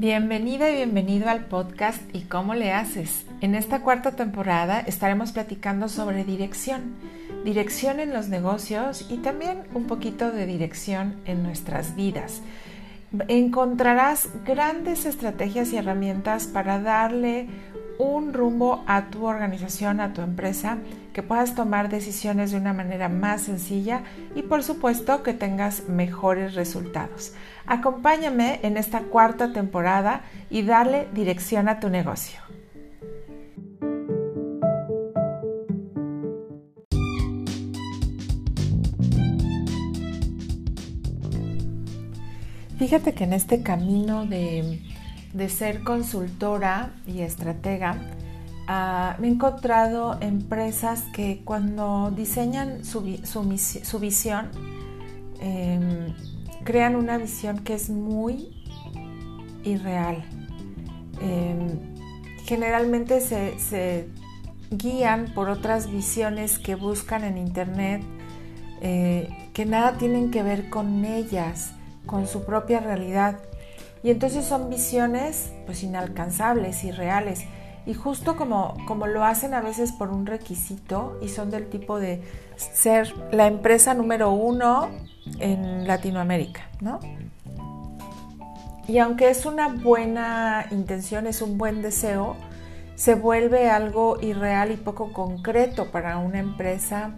Bienvenida y bienvenido al podcast ¿Y cómo le haces? En esta cuarta temporada estaremos platicando sobre dirección, dirección en los negocios y también un poquito de dirección en nuestras vidas. Encontrarás grandes estrategias y herramientas para darle un rumbo a tu organización, a tu empresa, que puedas tomar decisiones de una manera más sencilla y por supuesto que tengas mejores resultados. Acompáñame en esta cuarta temporada y dale dirección a tu negocio. Fíjate que en este camino de de ser consultora y estratega, ah, me he encontrado empresas que cuando diseñan su, visión, em, crean una visión que es muy irreal. Em, generalmente se, guían por otras visiones que buscan en internet eh, que nada tienen que ver con ellas, con su propia realidad. Y entonces son visiones pues inalcanzables, irreales. Y justo como, como lo hacen a veces por un requisito y son del tipo de ser la empresa número uno en Latinoamérica, ¿no? Y aunque es una buena intención, es un buen deseo, se vuelve algo irreal y poco concreto para una empresa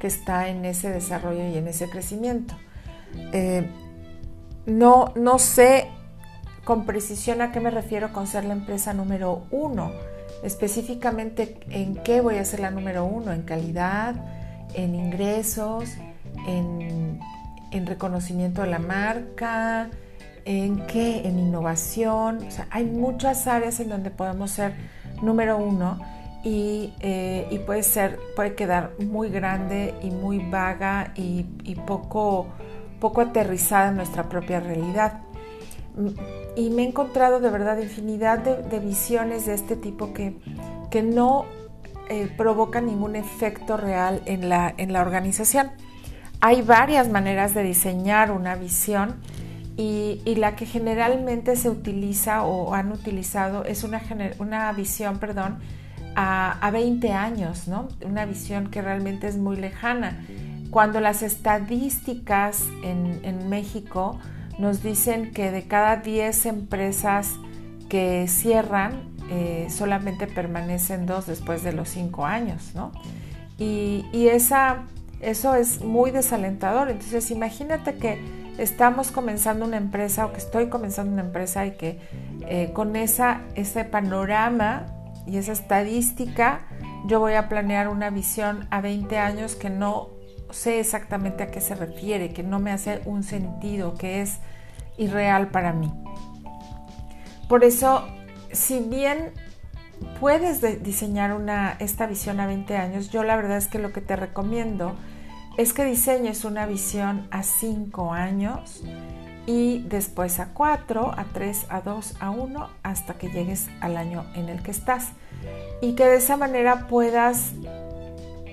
que está en ese desarrollo y en ese crecimiento. Eh, no, no sé con precisión a qué me refiero con ser la empresa número uno. Específicamente en qué voy a ser la número uno, en calidad, en ingresos, en, reconocimiento de la marca, en qué, en innovación. O sea, hay muchas áreas en donde podemos ser número uno y, eh, puede ser, puede quedar muy grande y muy vaga y, y poco, poco aterrizada en nuestra propia realidad y me he encontrado de verdad infinidad de, visiones de este tipo que, que no eh, provocan ningún efecto real en la, en la organización. Hay varias maneras de diseñar una visión y, y, la que generalmente se utiliza o han utilizado es una, una visión perdón, a, a, 20 años, ¿no? una visión que realmente es muy lejana. Cuando las estadísticas en, en México nos dicen que de cada 10 empresas que cierran, eh, solamente permanecen dos después de los 5 años, ¿no? Y, esa, eso es muy desalentador. Entonces, imagínate que estamos comenzando una empresa o que estoy comenzando una empresa y que eh, con esa, ese panorama y esa estadística yo voy a planear una visión a 20 años que no sé exactamente a qué se refiere, que no me hace un sentido, que es irreal para mí. Por eso, si bien puedes diseñar una, esta visión a 20 años, yo la verdad es que lo que te recomiendo es que diseñes una visión a 5 años y después a 4, a 3, a 2, a 1, hasta que llegues al año en el que estás. Y que de esa manera puedas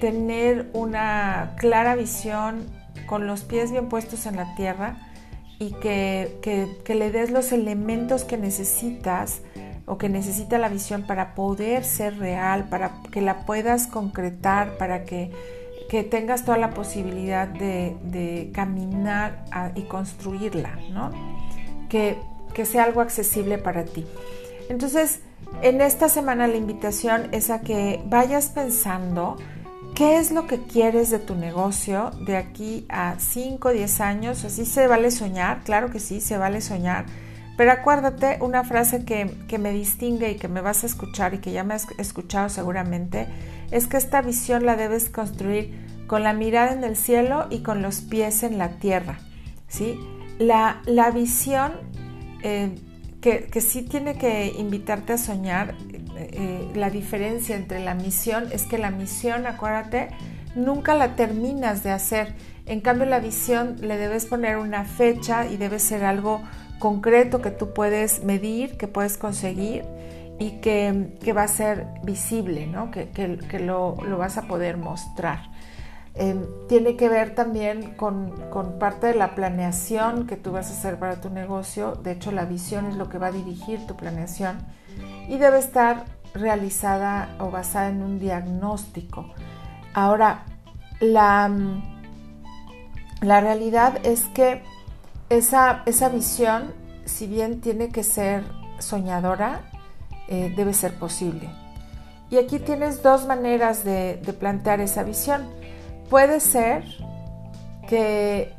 tener una clara visión con los pies bien puestos en la tierra y que, le des los elementos que necesitas o que necesita la visión para poder ser real, para que la puedas concretar, para que, tengas toda la posibilidad de, caminar y construirla, ¿no? Que, que sea algo accesible para ti. Entonces, en esta semana la invitación es a que vayas pensando ¿Qué es lo que quieres de tu negocio de aquí a 5 o 10 años? Así se vale soñar, claro que sí, se vale soñar. Pero acuérdate una frase que, que, me distingue y que me vas a escuchar y que ya me has escuchado seguramente, es que esta visión la debes construir con la mirada en el cielo y con los pies en la tierra. ¿sí? La, la visión eh, que, que sí tiene que invitarte a soñar eh, la diferencia entre la misión es que la misión, acuérdate, nunca la terminas de hacer. En cambio, la visión le debes poner una fecha y debe ser algo concreto que tú puedes medir, que puedes conseguir y que, va a ser visible, ¿no? que, lo, vas a poder mostrar. Tiene que ver también con, parte de la planeación que tú vas a hacer para tu negocio. De hecho, la visión es lo que va a dirigir tu planeación y debe estar realizada o basada en un diagnóstico. Ahora, la, la realidad es que esa, esa visión, si bien tiene que ser soñadora, eh, debe ser posible. Y aquí tienes dos maneras de, plantear esa visión. Puede ser que,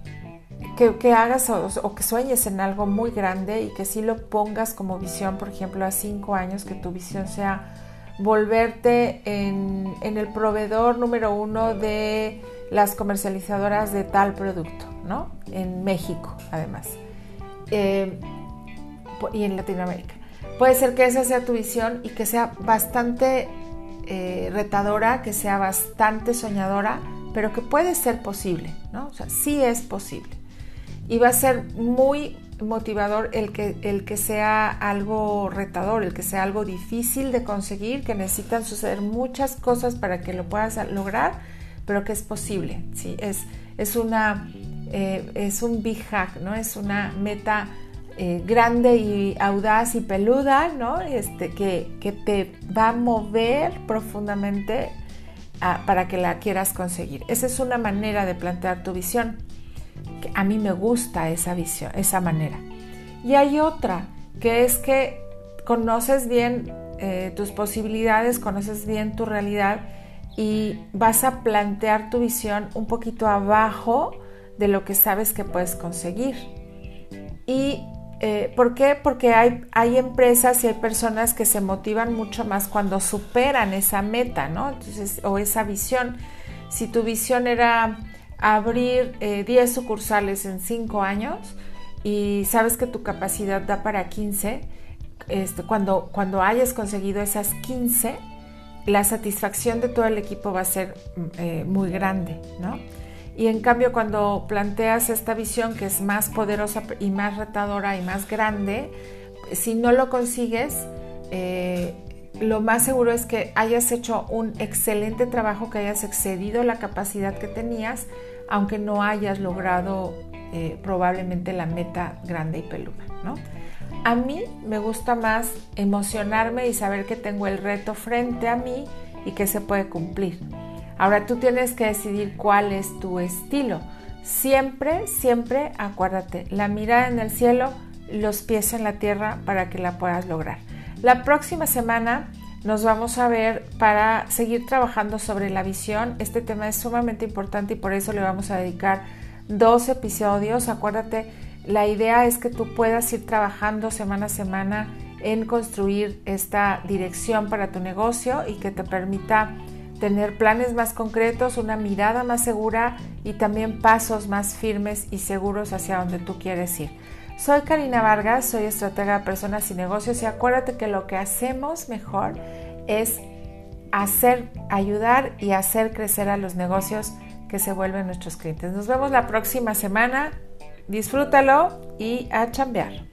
que, hagas o, que sueñes en algo muy grande y que sí lo pongas como visión, por ejemplo, a cinco años, que tu visión sea volverte en, el proveedor número uno de las comercializadoras de tal producto, ¿no? En México, además. Eh, y en Latinoamérica. Puede ser que esa sea tu visión y que sea bastante eh, retadora, que sea bastante soñadora, pero que puede ser posible, ¿no? O sea, sí es posible. Y va a ser muy motivador el que, el que sea algo retador, el que sea algo difícil de conseguir, que necesitan suceder muchas cosas para que lo puedas lograr, pero que es posible, ¿sí? Es, es, una, eh, es un big hack, ¿no? Es una meta eh, grande y audaz y peluda, ¿no? Este, que, que te va a mover profundamente para que la quieras conseguir. Esa es una manera de plantear tu visión. Que a mí me gusta esa visión, esa manera. Y hay otra, que es que conoces bien eh, tus posibilidades, conoces bien tu realidad y vas a plantear tu visión un poquito abajo de lo que sabes que puedes conseguir. Y eh, ¿Por qué? Porque hay, hay empresas y hay personas que se motivan mucho más cuando superan esa meta, ¿no? O esa visión. Si tu visión era abrir 10 eh, sucursales en 5 años y sabes que tu capacidad da para 15, este, cuando, cuando hayas conseguido esas 15, la satisfacción de todo el equipo va a ser mm, eh, muy grande, ¿no? Y en cambio cuando planteas esta visión que es más poderosa y más retadora y más grande, si no lo consigues, eh, lo más seguro es que hayas hecho un excelente trabajo, que hayas excedido la capacidad que tenías, aunque no hayas logrado eh, probablemente la meta grande y peluda. ¿no? A mí me gusta más emocionarme y saber que tengo el reto frente a mí y que se puede cumplir. Ahora tú tienes que decidir cuál es tu estilo. Siempre, siempre acuérdate, la mirada en el cielo, los pies en la tierra para que la puedas lograr. La próxima semana nos vamos a ver para seguir trabajando sobre la visión. Este tema es sumamente importante y por eso le vamos a dedicar dos episodios. Acuérdate, la idea es que tú puedas ir trabajando semana a semana en construir esta dirección para tu negocio y que te permita tener planes más concretos, una mirada más segura y también pasos más firmes y seguros hacia donde tú quieres ir. Soy Karina Vargas, soy estratega de personas y negocios y acuérdate que lo que hacemos mejor es hacer, ayudar y hacer crecer a los negocios que se vuelven nuestros clientes. Nos vemos la próxima semana. Disfrútalo y a chambear.